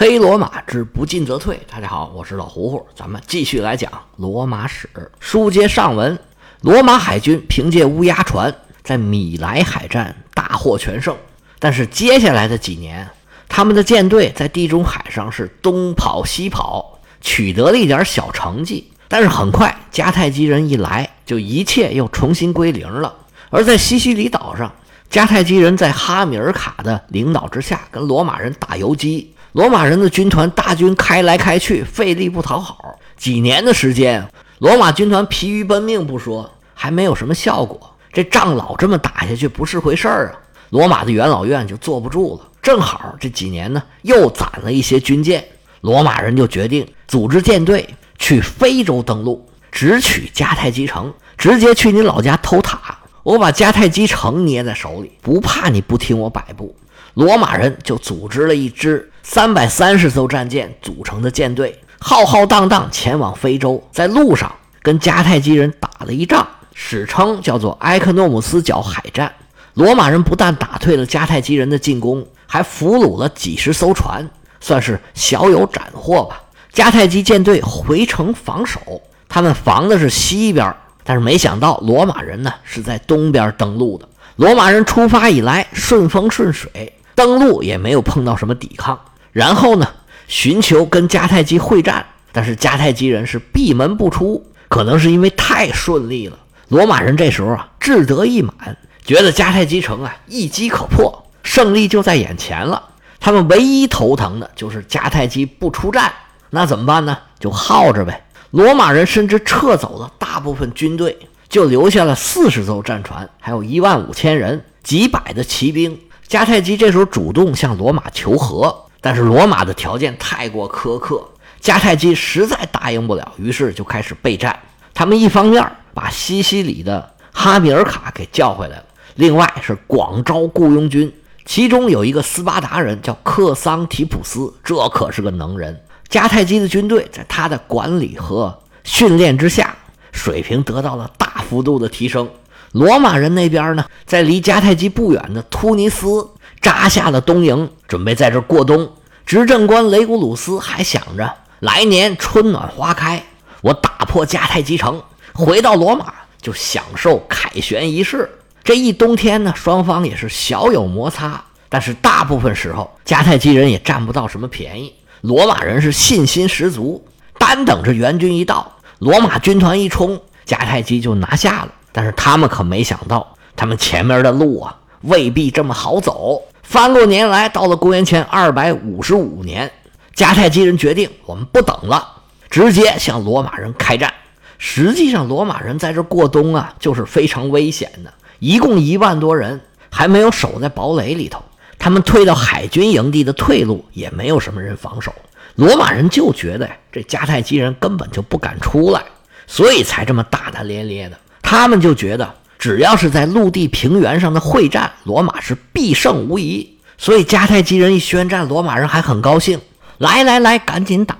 黑罗马之不进则退。大家好，我是老胡胡，咱们继续来讲罗马史。书接上文，罗马海军凭借乌鸦船在米莱海战大获全胜。但是接下来的几年，他们的舰队在地中海上是东跑西跑，取得了一点小成绩。但是很快，迦太基人一来，就一切又重新归零了。而在西西里岛上，迦太基人在哈米尔卡的领导之下，跟罗马人打游击。罗马人的军团大军开来开去，费力不讨好。几年的时间，罗马军团疲于奔命不说，还没有什么效果。这仗老这么打下去不是回事儿啊！罗马的元老院就坐不住了。正好这几年呢，又攒了一些军舰，罗马人就决定组织舰队去非洲登陆，直取迦太基城，直接去你老家偷塔。我把迦太基城捏在手里，不怕你不听我摆布。罗马人就组织了一支三百三十艘战舰组成的舰队，浩浩荡荡前往非洲，在路上跟迦太基人打了一仗，史称叫做埃克诺姆斯角海战。罗马人不但打退了迦太基人的进攻，还俘虏了几十艘船，算是小有斩获吧。迦太基舰队回城防守，他们防的是西边，但是没想到罗马人呢是在东边登陆的。罗马人出发以来顺风顺水。登陆也没有碰到什么抵抗，然后呢，寻求跟迦太基会战，但是迦太基人是闭门不出，可能是因为太顺利了。罗马人这时候啊，志得意满，觉得迦太基城啊一击可破，胜利就在眼前了。他们唯一头疼的就是迦太基不出战，那怎么办呢？就耗着呗。罗马人甚至撤走了大部分军队，就留下了四十艘战船，还有一万五千人，几百的骑兵。迦太基这时候主动向罗马求和，但是罗马的条件太过苛刻，迦太基实在答应不了，于是就开始备战。他们一方面把西西里的哈米尔卡给叫回来了，另外是广招雇佣军，其中有一个斯巴达人叫克桑提普斯，这可是个能人。迦太基的军队在他的管理和训练之下，水平得到了大幅度的提升。罗马人那边呢，在离迦太基不远的突尼斯扎下了东营，准备在这过冬。执政官雷古鲁斯还想着，来年春暖花开，我打破迦太基城，回到罗马就享受凯旋仪式。这一冬天呢，双方也是小有摩擦，但是大部分时候迦太基人也占不到什么便宜。罗马人是信心十足，单等着援军一到，罗马军团一冲，迦太基就拿下了。但是他们可没想到，他们前面的路啊未必这么好走。翻过年来，到了公元前二百五十五年，迦太基人决定我们不等了，直接向罗马人开战。实际上，罗马人在这过冬啊，就是非常危险的。一共一万多人，还没有守在堡垒里头。他们退到海军营地的退路，也没有什么人防守。罗马人就觉得呀，这迦太基人根本就不敢出来，所以才这么大大咧咧的。他们就觉得，只要是在陆地平原上的会战，罗马是必胜无疑。所以迦太基人一宣战，罗马人还很高兴，来来来，赶紧打，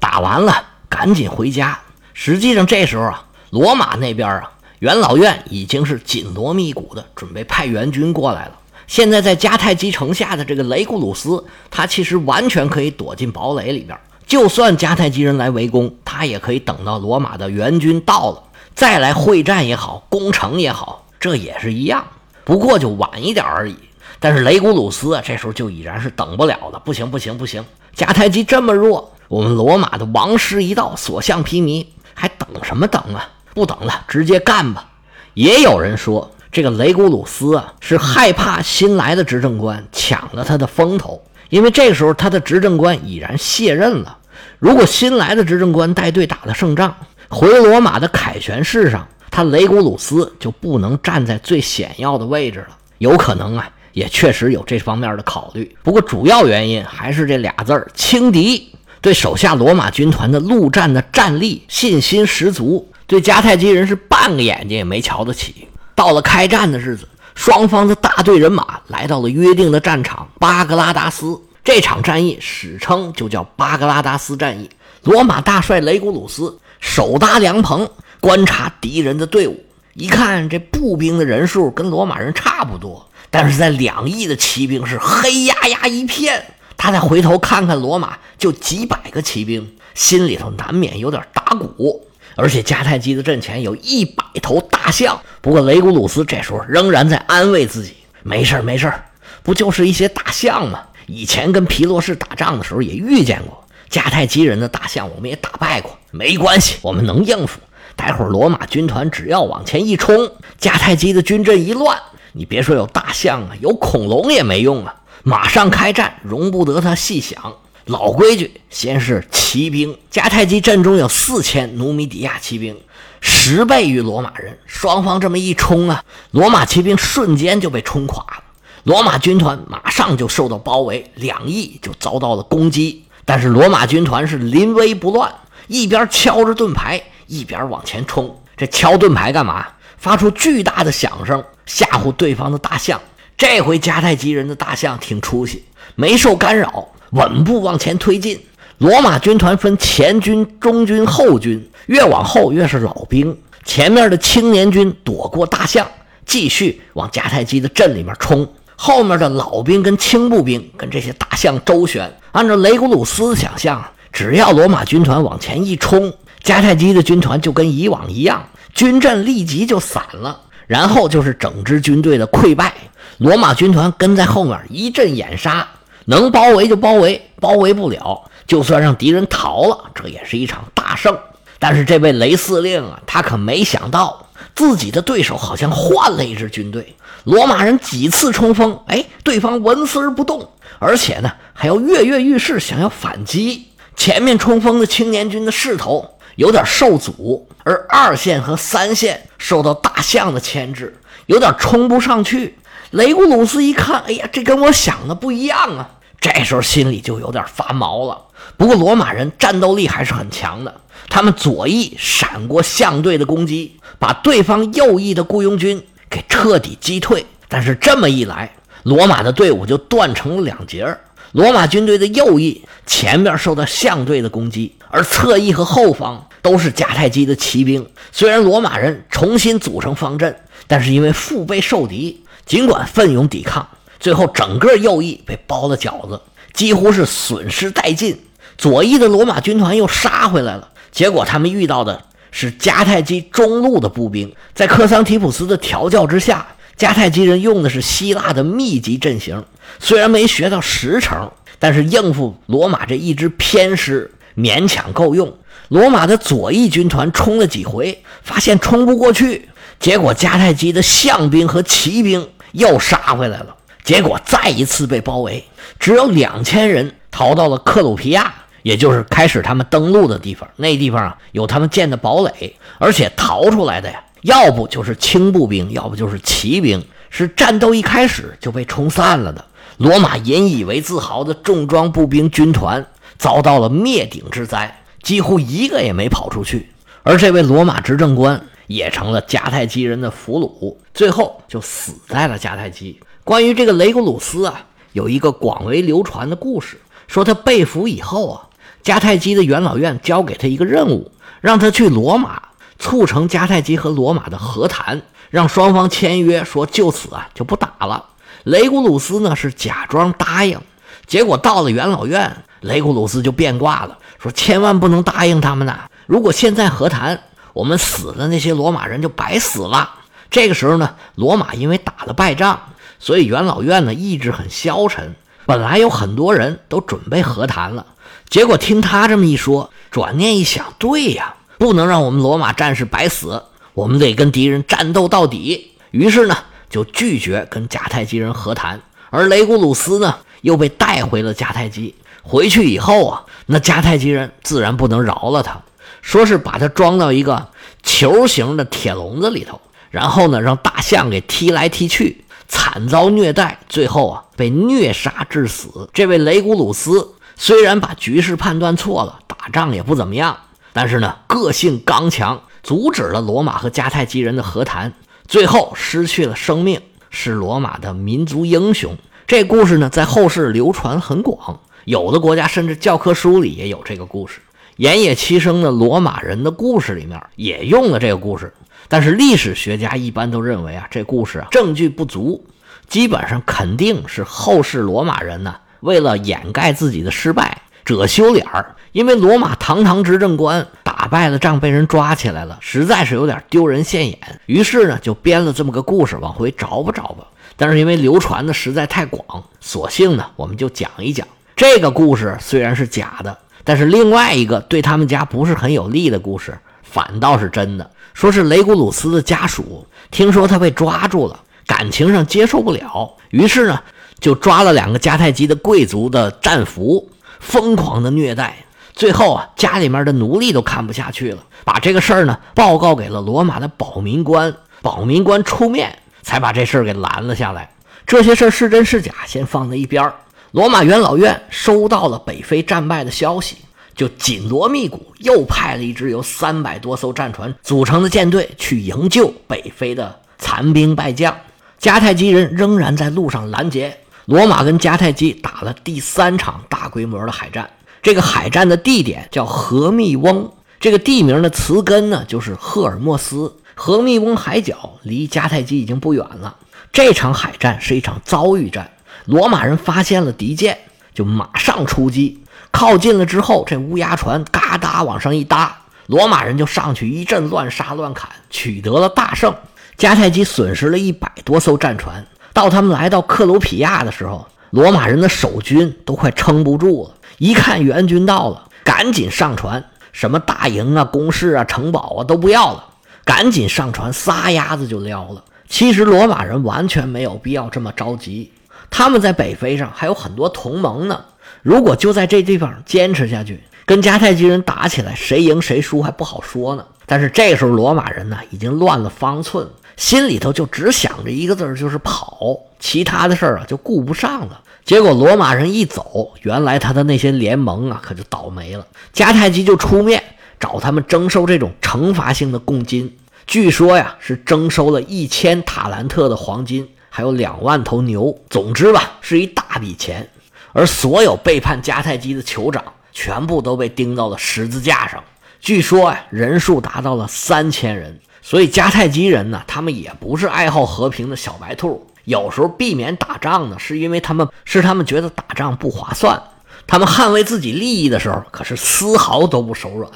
打完了赶紧回家。实际上这时候啊，罗马那边啊，元老院已经是紧锣密鼓的准备派援军过来了。现在在迦太基城下的这个雷古鲁斯，他其实完全可以躲进堡垒里边，就算迦太基人来围攻，他也可以等到罗马的援军到了。再来会战也好，攻城也好，这也是一样，不过就晚一点而已。但是雷古鲁斯啊，这时候就已然是等不了了，不行不行不行，迦太基这么弱，我们罗马的王师一到，所向披靡，还等什么等啊？不等了，直接干吧！也有人说，这个雷古鲁斯啊，是害怕新来的执政官抢了他的风头，因为这时候他的执政官已然卸任了。如果新来的执政官带队打了胜仗，回罗马的凯旋式上，他雷古鲁斯就不能站在最显要的位置了。有可能啊，也确实有这方面的考虑。不过主要原因还是这俩字儿：轻敌。对手下罗马军团的陆战的战力信心十足，对迦太基人是半个眼睛也没瞧得起。到了开战的日子，双方的大队人马来到了约定的战场巴格拉达斯。这场战役史称就叫巴格拉达斯战役。罗马大帅雷古鲁斯。手搭凉棚观察敌人的队伍，一看这步兵的人数跟罗马人差不多，但是在两翼的骑兵是黑压压一片，他再回头看看罗马就几百个骑兵，心里头难免有点打鼓。而且迦太基的阵前有一百头大象。不过雷古鲁斯这时候仍然在安慰自己：“没事儿，没事儿，不就是一些大象吗？以前跟皮洛士打仗的时候也遇见过迦太基人的大象，我们也打败过，没关系，我们能应付。待会儿罗马军团只要往前一冲，迦太基的军阵一乱，你别说有大象啊，有恐龙也没用啊！马上开战，容不得他细想。”老规矩，先是骑兵。迦太基阵中有四千努米底亚骑兵，十倍于罗马人。双方这么一冲啊，罗马骑兵瞬间就被冲垮了。罗马军团马上就受到包围，两翼就遭到了攻击。但是罗马军团是临危不乱，一边敲着盾牌，一边往前冲。这敲盾牌干嘛？发出巨大的响声，吓唬对方的大象。这回迦太基人的大象挺出息，没受干扰。稳步往前推进，罗马军团分前军、中军、后军，越往后越是老兵。前面的青年军躲过大象，继续往迦太基的阵里面冲；后面的老兵跟轻步兵跟这些大象周旋。按照雷古鲁斯想象，只要罗马军团往前一冲，迦太基的军团就跟以往一样，军阵立即就散了，然后就是整支军队的溃败。罗马军团跟在后面一阵掩杀。能包围就包围，包围不了，就算让敌人逃了，这也是一场大胜。但是这位雷司令啊，他可没想到自己的对手好像换了一支军队。罗马人几次冲锋，哎，对方纹丝不动，而且呢还要跃跃欲试，想要反击。前面冲锋的青年军的势头有点受阻，而二线和三线受到大象的牵制，有点冲不上去。雷古鲁斯一看，哎呀，这跟我想的不一样啊！这时候心里就有点发毛了。不过罗马人战斗力还是很强的，他们左翼闪过象队的攻击，把对方右翼的雇佣军给彻底击退。但是这么一来，罗马的队伍就断成了两截儿。罗马军队的右翼前面受到象队的攻击，而侧翼和后方都是迦太基的骑兵。虽然罗马人重新组成方阵，但是因为腹背受敌。尽管奋勇抵抗，最后整个右翼被包了饺子，几乎是损失殆尽。左翼的罗马军团又杀回来了，结果他们遇到的是迦太基中路的步兵。在克桑提普斯的调教之下，迦太基人用的是希腊的密集阵型，虽然没学到十成，但是应付罗马这一支偏师勉强够用。罗马的左翼军团冲了几回，发现冲不过去。结果迦太基的象兵和骑兵又杀回来了，结果再一次被包围，只有两千人逃到了克鲁皮亚，也就是开始他们登陆的地方。那地方啊有他们建的堡垒，而且逃出来的呀，要不就是轻步兵，要不就是骑兵，是战斗一开始就被冲散了的。罗马引以为自豪的重装步兵军团遭到了灭顶之灾，几乎一个也没跑出去。而这位罗马执政官。也成了迦太基人的俘虏，最后就死在了迦太基。关于这个雷古鲁斯啊，有一个广为流传的故事，说他被俘以后啊，迦太基的元老院交给他一个任务，让他去罗马促成迦太基和罗马的和谈，让双方签约，说就此啊就不打了。雷古鲁斯呢是假装答应，结果到了元老院，雷古鲁斯就变卦了，说千万不能答应他们呐，如果现在和谈。我们死的那些罗马人就白死了。这个时候呢，罗马因为打了败仗，所以元老院呢意志很消沉。本来有很多人都准备和谈了，结果听他这么一说，转念一想，对呀，不能让我们罗马战士白死，我们得跟敌人战斗到底。于是呢，就拒绝跟迦太基人和谈。而雷古鲁斯呢，又被带回了迦太基。回去以后啊，那迦太基人自然不能饶了他。说是把他装到一个球形的铁笼子里头，然后呢，让大象给踢来踢去，惨遭虐待，最后啊被虐杀致死。这位雷古鲁斯虽然把局势判断错了，打仗也不怎么样，但是呢个性刚强，阻止了罗马和迦太基人的和谈，最后失去了生命，是罗马的民族英雄。这故事呢在后世流传很广，有的国家甚至教科书里也有这个故事。岩野七生的罗马人的故事里面也用了这个故事，但是历史学家一般都认为啊，这故事啊证据不足，基本上肯定是后世罗马人呢为了掩盖自己的失败，遮羞脸儿。因为罗马堂堂执政官打败了仗被人抓起来了，实在是有点丢人现眼。于是呢，就编了这么个故事往回找吧找吧。但是因为流传的实在太广，索性呢，我们就讲一讲这个故事。虽然是假的，但是另外一个对他们家不是很有利的故事，反倒是真的。说是雷古鲁斯的家属听说他被抓住了，感情上接受不了，于是呢，就抓了两个迦太基的贵族的战俘，疯狂的虐待。最后啊，家里面的奴隶都看不下去了，把这个事儿呢报告给了罗马的保民官。保民官出面，才把这事儿给拦了下来。这些事儿是真是假，先放在一边儿。罗马元老院收到了北非战败的消息，就紧锣密鼓，又派了一支由三百多艘战船组成的舰队去营救北非的残兵败将。迦太基人仍然在路上拦截罗马，跟迦太基打了第三场大规模的海战。这个海战的地点叫荷密翁，这个地名的词根呢就是赫尔墨斯。荷密翁海角离迦太基已经不远了。这场海战是一场遭遇战，罗马人发现了敌舰，就马上出击。靠近了之后，这乌鸦船嘎哒往上一搭，罗马人就上去一阵乱杀乱砍，取得了大胜。迦太基损失了一百多艘战船。到他们来到克鲁皮亚的时候，罗马人的守军都快撑不住了。一看援军到了，赶紧上船，什么大营啊、工事啊、城堡啊都不要了，赶紧上船，撒丫子就撩了。其实罗马人完全没有必要这么着急，他们在北非上还有很多同盟呢。如果就在这地方坚持下去，跟迦太基人打起来，谁赢谁输还不好说呢。但是这时候罗马人呢，已经乱了方寸，心里头就只想着一个字儿，就是跑，其他的事儿啊就顾不上了。结果罗马人一走，原来他的那些联盟啊，可就倒霉了。迦太基就出面找他们征收这种惩罚性的贡金，据说呀是征收了一千塔兰特的黄金，还有两万头牛。总之吧，是一大笔钱。而所有背叛迦太基的酋长，全部都被钉到了十字架上。据说呀，人数达到了三千人。所以迦太基人呢，他们也不是爱好和平的小白兔。有时候避免打仗呢，是因为他们是他们觉得打仗不划算。他们捍卫自己利益的时候，可是丝毫都不手软。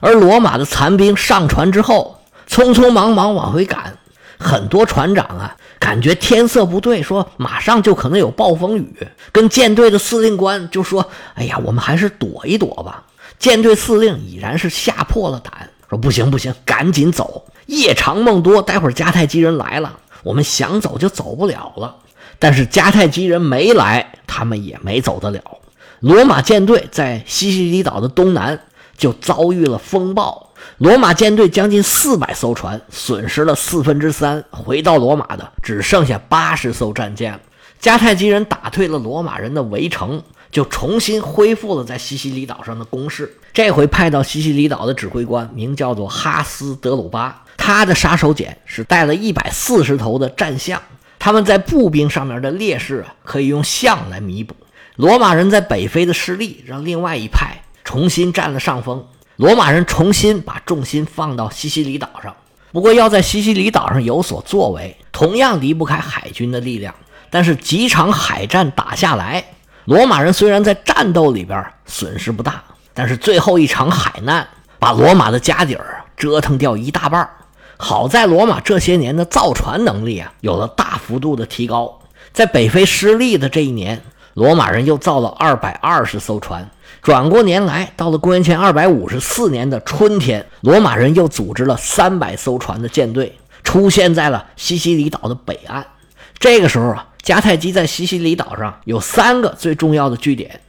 而罗马的残兵上船之后，匆匆忙忙往回赶，很多船长啊，感觉天色不对，说马上就可能有暴风雨，跟舰队的司令官就说：“哎呀，我们还是躲一躲吧。”舰队司令已然是吓破了胆，说：“不行不行，赶紧走，夜长梦多，待会儿迦太基人来了。”我们想走就走不了了，但是迦太基人没来，他们也没走得了。罗马舰队在西西里岛的东南就遭遇了风暴，罗马舰队将近四百艘船，损失了四分之三，回到罗马的只剩下八十艘战舰了。迦太基人打退了罗马人的围城，就重新恢复了在西西里岛上的攻势。这回派到西西里岛的指挥官名叫做哈斯德鲁巴。他的杀手锏是带了一百四十头的战象，他们在步兵上面的劣势啊，可以用象来弥补。罗马人在北非的失利，让另外一派重新占了上风。罗马人重新把重心放到西西里岛上，不过要在西西里岛上有所作为，同样离不开海军的力量。但是几场海战打下来，罗马人虽然在战斗里边损失不大，但是最后一场海难把罗马的家底儿折腾掉一大半。好在罗马这些年的造船能力啊，有了大幅度的提高。在北非失利的这一年，罗马人又造了二百二十艘船。转过年来，到了公元前二百五十四年的春天，罗马人又组织了三百艘船的舰队，出现在了西西里岛的北岸。这个时候啊，迦太基在西西里岛上有三个最重要的据点，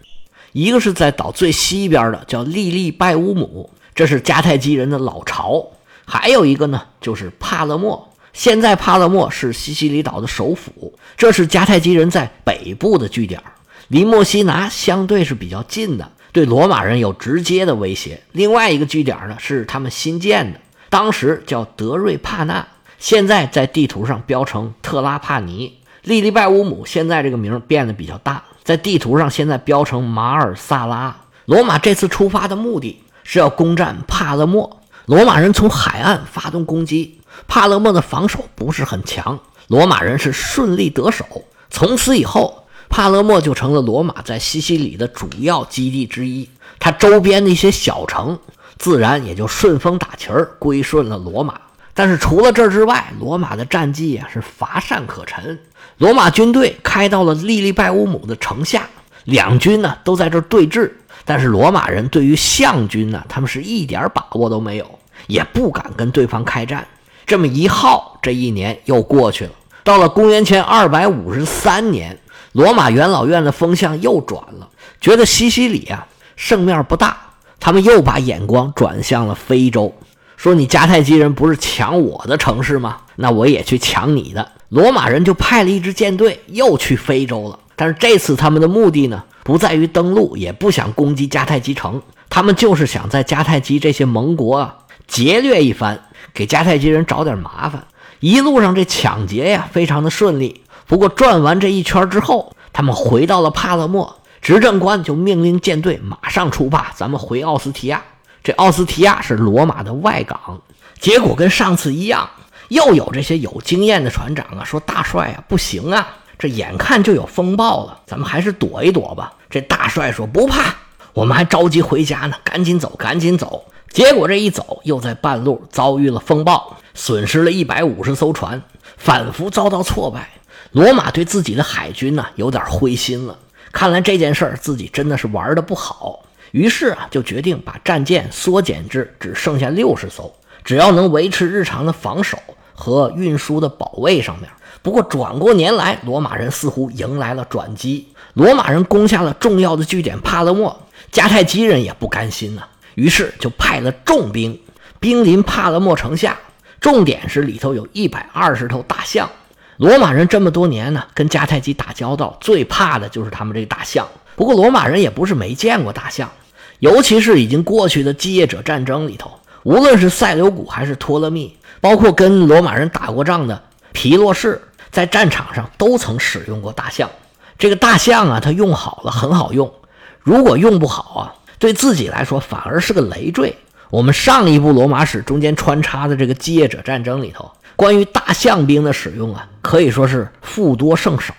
一个是在岛最西边的，叫利利拜乌姆，这是迦太基人的老巢。还有一个呢，就是帕勒莫。现在帕勒莫是西西里岛的首府，这是迦太基人在北部的据点，离墨西拿相对是比较近的，对罗马人有直接的威胁。另外一个据点呢，是他们新建的，当时叫德瑞帕纳，现在在地图上标成特拉帕尼。利利拜乌姆现在这个名变得比较大，在地图上现在标成马尔萨拉。罗马这次出发的目的是要攻占帕勒莫。罗马人从海岸发动攻击，帕勒莫的防守不是很强，罗马人是顺利得手。从此以后，帕勒莫就成了罗马在西西里的主要基地之一。它周边的一些小城，自然也就顺风打旗儿归顺了罗马。但是除了这之外，罗马的战绩啊是乏善可陈。罗马军队开到了利利拜乌姆的城下，两军呢都在这对峙。但是罗马人对于象军呢，他们是一点把握都没有，也不敢跟对方开战。这么一耗，这一年又过去了。到了公元前二百五十三年，罗马元老院的风向又转了，觉得西西里啊胜面不大，他们又把眼光转向了非洲。说你迦太基人不是抢我的城市吗？那我也去抢你的。罗马人就派了一支舰队，又去非洲了。但是这次他们的目的呢，不在于登陆，也不想攻击迦太基城，他们就是想在迦太基这些盟国啊劫掠一番，给迦太基人找点麻烦。一路上这抢劫呀，非常的顺利。不过转完这一圈之后，他们回到了帕勒莫，执政官就命令舰队马上出发，咱们回奥斯提亚。这奥斯提亚是罗马的外港，结果跟上次一样，又有这些有经验的船长啊说：“大帅啊，不行啊，这眼看就有风暴了，咱们还是躲一躲吧。”这大帅说：“不怕，我们还着急回家呢，赶紧走，赶紧走。”结果这一走，又在半路遭遇了风暴，损失了一百五十艘船，反复遭到挫败。罗马对自己的海军呢有点灰心了，看来这件事儿自己真的是玩的不好。于是啊，就决定把战舰缩减至只剩下六十艘，只要能维持日常的防守和运输的保卫上面。不过转过年来，罗马人似乎迎来了转机。罗马人攻下了重要的据点帕勒莫，迦太基人也不甘心呐，于是就派了重兵兵临帕勒莫城下，重点是里头有一百二十头大象。罗马人这么多年呢，跟迦太基打交道，最怕的就是他们这大象。不过罗马人也不是没见过大象。尤其是已经过去的基业者战争里头，无论是塞琉古还是托勒密，包括跟罗马人打过仗的皮洛士，在战场上都曾使用过大象。这个大象啊，它用好了很好用，如果用不好啊，对自己来说反而是个累赘。我们上一部罗马史中间穿插的这个基业者战争里头，关于大象兵的使用啊，可以说是富多胜少。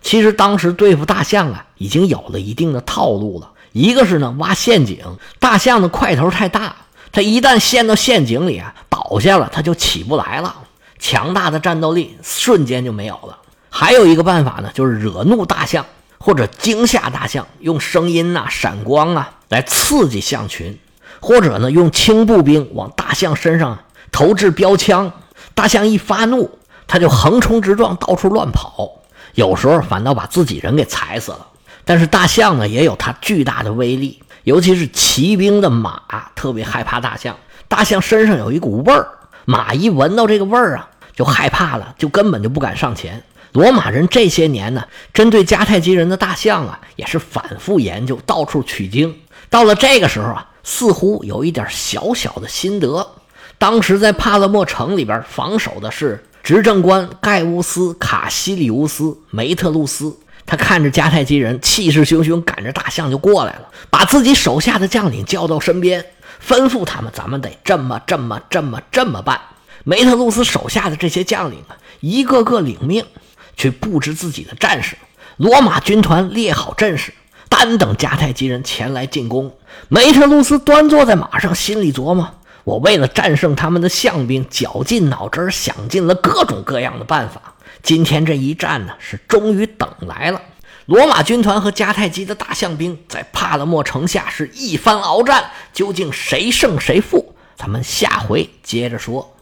其实当时对付大象啊，已经有了一定的套路了。一个是呢，挖陷阱，大象的块头太大，它一旦陷到陷阱里啊，倒下了，它就起不来了，强大的战斗力瞬间就没有了。还有一个办法呢，就是惹怒大象或者惊吓大象，用声音呐、闪光啊来刺激象群，或者呢，用轻步兵往大象身上投掷标枪，大象一发怒，它就横冲直撞，到处乱跑，有时候反倒把自己人给踩死了。但是大象呢，也有它巨大的威力，尤其是骑兵的马特别害怕大象。大象身上有一股味儿，马一闻到这个味儿啊，就害怕了，就根本就不敢上前。罗马人这些年呢，针对迦太基人的大象啊，也是反复研究，到处取经。到了这个时候啊，似乎有一点小小的心得。当时在帕勒莫城里边防守的是执政官盖乌斯·卡西里乌斯·梅特路斯。他看着迦太基人气势汹汹，赶着大象就过来了，把自己手下的将领叫到身边，吩咐他们：“咱们得这么、这么、这么、这么办。”梅特鲁斯手下的这些将领啊，一个个领命，去布置自己的战士。罗马军团列好阵势，单等迦太基人前来进攻。梅特鲁斯端坐在马上，心里琢磨：“我为了战胜他们的象兵，绞尽脑汁，想尽了各种各样的办法。”今天这一战呢，是终于等来了。罗马军团和迦太基的大象兵在帕勒莫城下是一番鏖战，究竟谁胜谁负？咱们下回接着说。